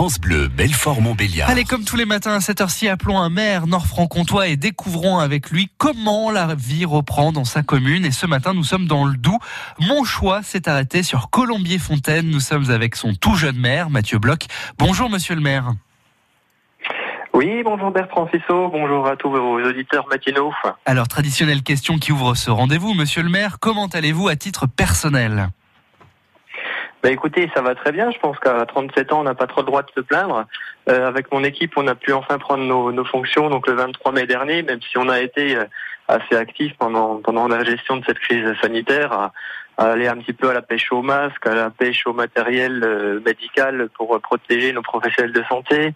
France Bleu, Belfort-Montbéliard. Allez, comme tous les matins à cette heure-ci, appelons un maire nord-franc-comtois et découvrons avec lui comment la vie reprend dans sa commune. Et ce matin, nous sommes dans le Doubs. Mon choix s'est arrêté sur Colombier-Fontaine. Nous sommes avec son tout jeune maire, Mathieu Bloch. Bonjour, monsieur le maire. Oui, bonjour Bertrand Fissot, bonjour à tous vos auditeurs matinaux. Alors, traditionnelle question qui ouvre ce rendez-vous, monsieur le maire, comment allez-vous à titre personnel? Bah écoutez, ça va très bien. Je pense qu'à 37 ans, on n'a pas trop le droit de se plaindre. Euh, avec mon équipe, on a pu enfin prendre nos, nos, fonctions donc le 23 mai dernier, même si on a été euh, assez actif pendant pendant la gestion de cette crise sanitaire, à, aller un petit peu à la pêche au masque, à la pêche au matériel euh, médical pour protéger nos professionnels de santé.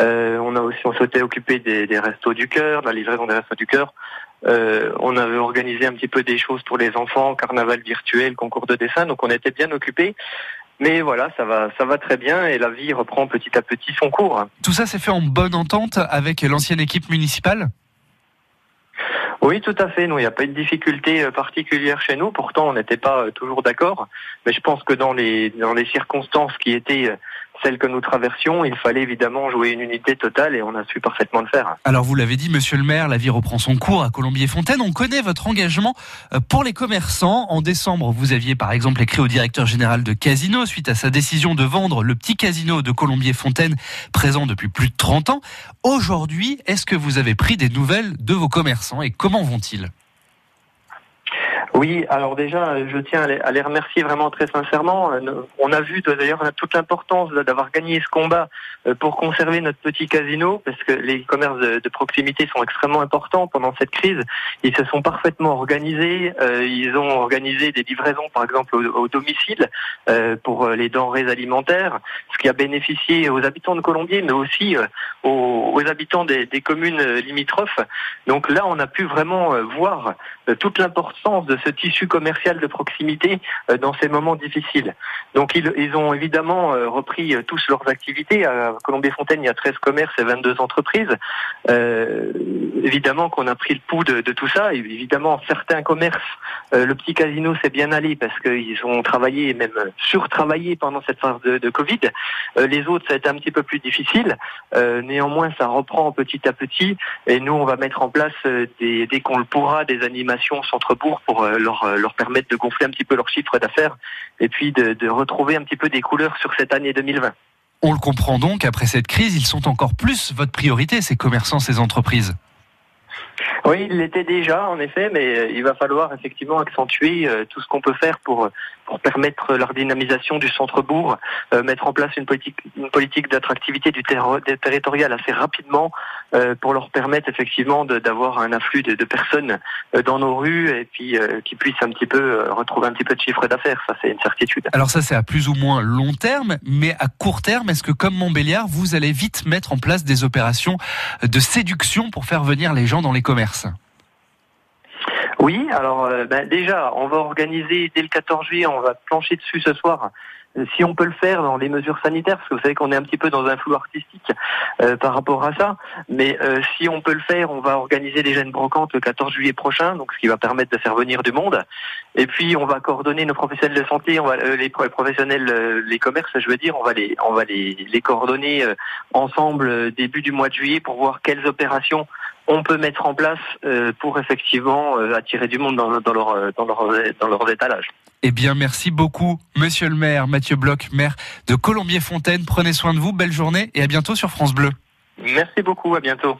Euh, on a aussi on souhaitait occuper des, des restos du cœur, la livraison des restos du cœur. Euh, on avait organisé un petit peu des choses pour les enfants, carnaval virtuel, concours de dessin, donc on était bien occupés. Mais voilà, ça va, ça va très bien et la vie reprend petit à petit son cours. Tout ça s'est fait en bonne entente avec l'ancienne équipe municipale? Oui, tout à fait. Nous, il n'y a pas eu de difficulté euh, particulière chez nous. Pourtant, on n'était pas euh, toujours d'accord. Mais je pense que dans les dans les circonstances qui étaient celle que nous traversions, il fallait évidemment jouer une unité totale et on a su parfaitement le faire. Alors vous l'avez dit, monsieur le maire, la vie reprend son cours à Colombier-Fontaine. On connaît votre engagement euh, pour les commerçants. En décembre, vous aviez par exemple écrit au directeur général de Casino suite à sa décision de vendre le petit casino de Colombier-Fontaine présent depuis plus de 30 ans. Aujourd'hui, est-ce que vous avez pris des nouvelles de vos commerçants et comment vont-ils? Oui, alors déjà, je tiens à les remercier vraiment très sincèrement. Euh, on a vu d'ailleurs toute l'importance d'avoir gagné ce combat euh, pour conserver notre petit casino, parce que les commerces de proximité sont extrêmement importants pendant cette crise. Ils se sont parfaitement organisés. Euh, ils ont organisé des livraisons, par exemple, au domicile pour les denrées alimentaires, ce qui a bénéficié aux habitants de Colombier, mais aussi aux habitants des communes limitrophes. Donc là, on a pu vraiment voir toute l'importance de ce tissu commercial de proximité euh, dans ces moments difficiles. Donc ils, ont évidemment euh, repris euh, tous leurs activités. À Colombier-Fontaine, il y a 13 commerces et 22 entreprises. Euh, évidemment qu'on a pris le pouls de, tout ça. évidemment, certains commerces, le petit casino s'est bien allé parce qu'ils ont travaillé, même surtravaillé pendant cette phase de, Covid. les autres, ça a été un petit peu plus difficile. néanmoins, ça reprend petit à petit. Et nous, on va mettre en place, dès qu'on le pourra, des animations centre-bourg pour leur, euh, leur permettre de gonfler un petit peu leur chiffre d'affaires et puis de, de retrouver un petit peu des couleurs sur cette année 2020. On le comprend donc, après cette crise, ils sont encore plus votre priorité, ces commerçants, ces entreprises. Oui, il l'était déjà, en effet, mais euh, il va falloir effectivement accentuer euh, tout ce qu'on peut faire pour, pour permettre leur dynamisation du centre-bourg, euh, mettre en place une politique, une politique d'attractivité du territorial assez rapidement pour leur permettre effectivement d'avoir un afflux de, de personnes dans nos rues et puis qui puissent un petit peu retrouver un petit peu de chiffre d'affaires. Ça, c'est une certitude. Alors ça, c'est à plus ou moins long terme, mais à court terme, est-ce que comme Montbéliard, vous allez vite mettre en place des opérations de séduction pour faire venir les gens dans les commerces? Oui, alors euh, ben, déjà, on va organiser dès le 14 juillet, on va plancher dessus ce soir si on peut le faire dans les mesures sanitaires, parce que vous savez qu'on est un petit peu dans un flou artistique euh, par rapport à ça, mais euh, si on peut le faire, on va organiser des jeunes brocantes le 14 juillet prochain, donc ce qui va permettre de faire venir du monde. Et puis on va coordonner nos professionnels de santé, euh, les professionnels, les commerces, je veux dire, on va les coordonner ensemble début du mois de juillet pour voir quelles opérations on peut mettre en place pour effectivement attirer du monde dans, dans, leur, dans, leur, dans leurs étalages. Eh bien, merci beaucoup, monsieur le maire, Mathieu Bloch, maire de Colombier-Fontaine. Prenez soin de vous, belle journée et à bientôt sur France Bleu. Merci beaucoup, à bientôt.